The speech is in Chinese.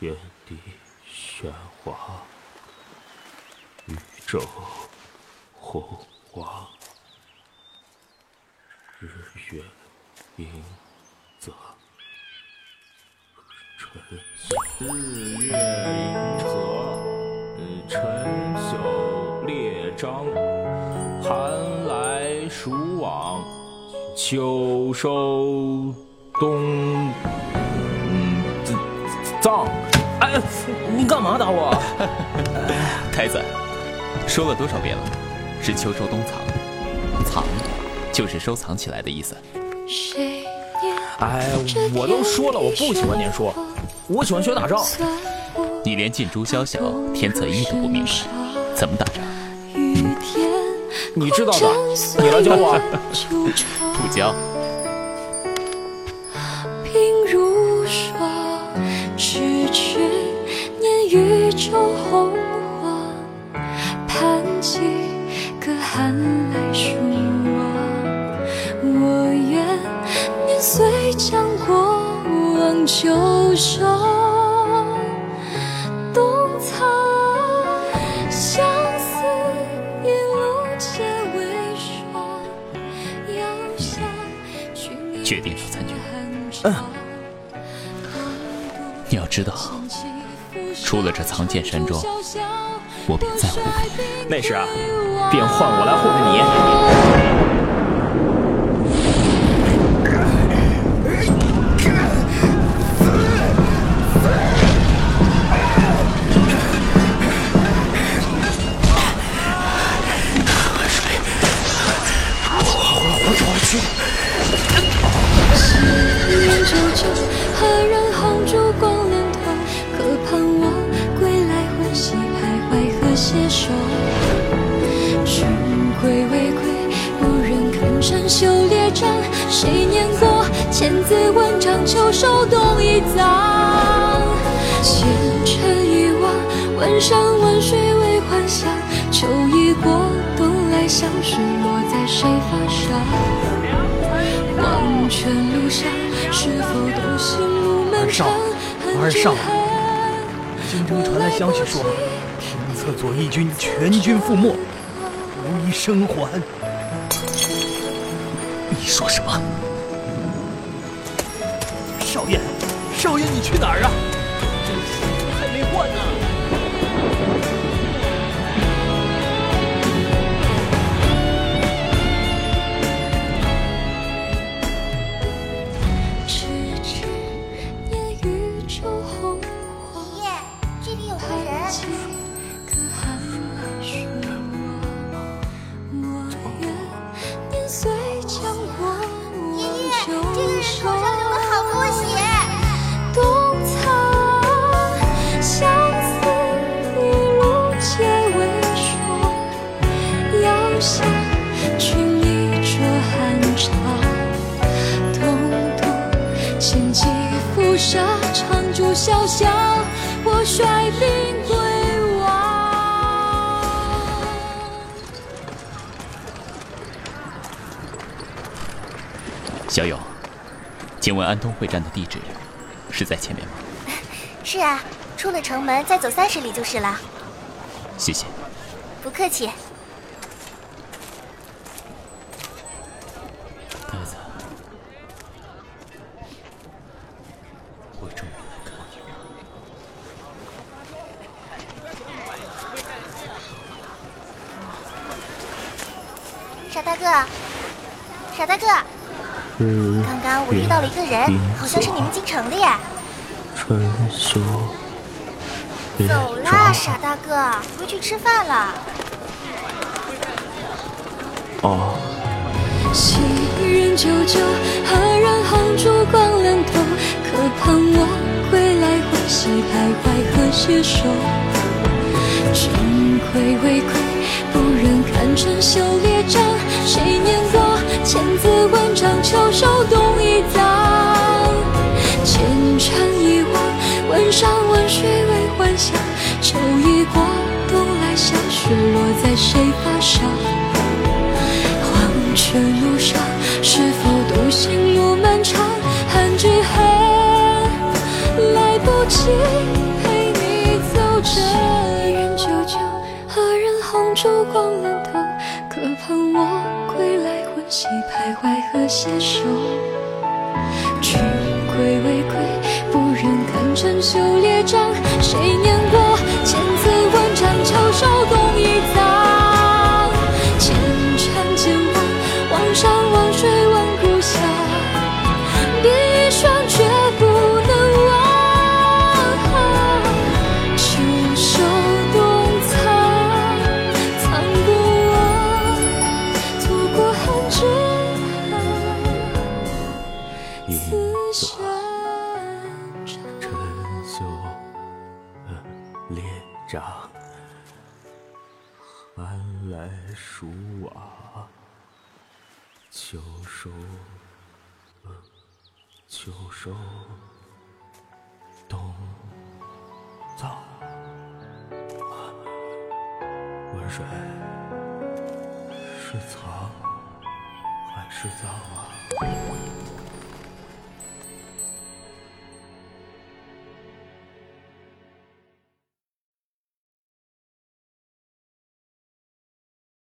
天地喧哗，宇宙洪荒，日月盈泽，春日月盈泽，辰宿列张，寒来暑往，秋收冬。你干嘛打我？太子，说了多少遍了？是秋收冬藏，藏就是收藏起来的意思。哎，我都说了，我不喜欢念书，我喜欢学打仗。你连近朱宵小，天策一都不明白，怎么打仗？你知道的，你来教我。不教。宇宙洪荒，盼几个寒来暑往。我愿年岁将过往旧收，冬藏。相思一路皆为霜。遥想君决定要参军。嗯，你要知道。出了这藏剑山庄，我便再护不了。那时啊，便换我来护着你。千字文章，秋收冬已藏。前尘已忘，问山问水为还乡。秋已过，冬来相识落在谁发上？黄泉路上，是否都行路漫长？二少，京城传来消息说，天策左翼军全军覆没，无一生还。你说什么？去哪儿啊？潇潇，我率兵归王。小友，请问安东会战的地址是在前面吗？是啊，出了城门再走三十里就是了。谢谢。不客气。傻大哥，刚刚我遇到了一个人，好像是你们京城的耶。春秋。走啦，傻大哥，回去吃饭了。哦。昔人久久，何人红烛光？可盼我归来，欢喜徘徊和携手。君归未归，不寒春秋列张，谁念过？千字文章，秋收冬已藏。前尘已忘，万山万水为还乡。秋已过，冬来相识落在谁发梢？我归来，魂兮徘徊和携手。君归未归，不忍看春秋列张，谁念列张，寒来暑往，秋收秋收冬藏。温水是藏还是藏啊？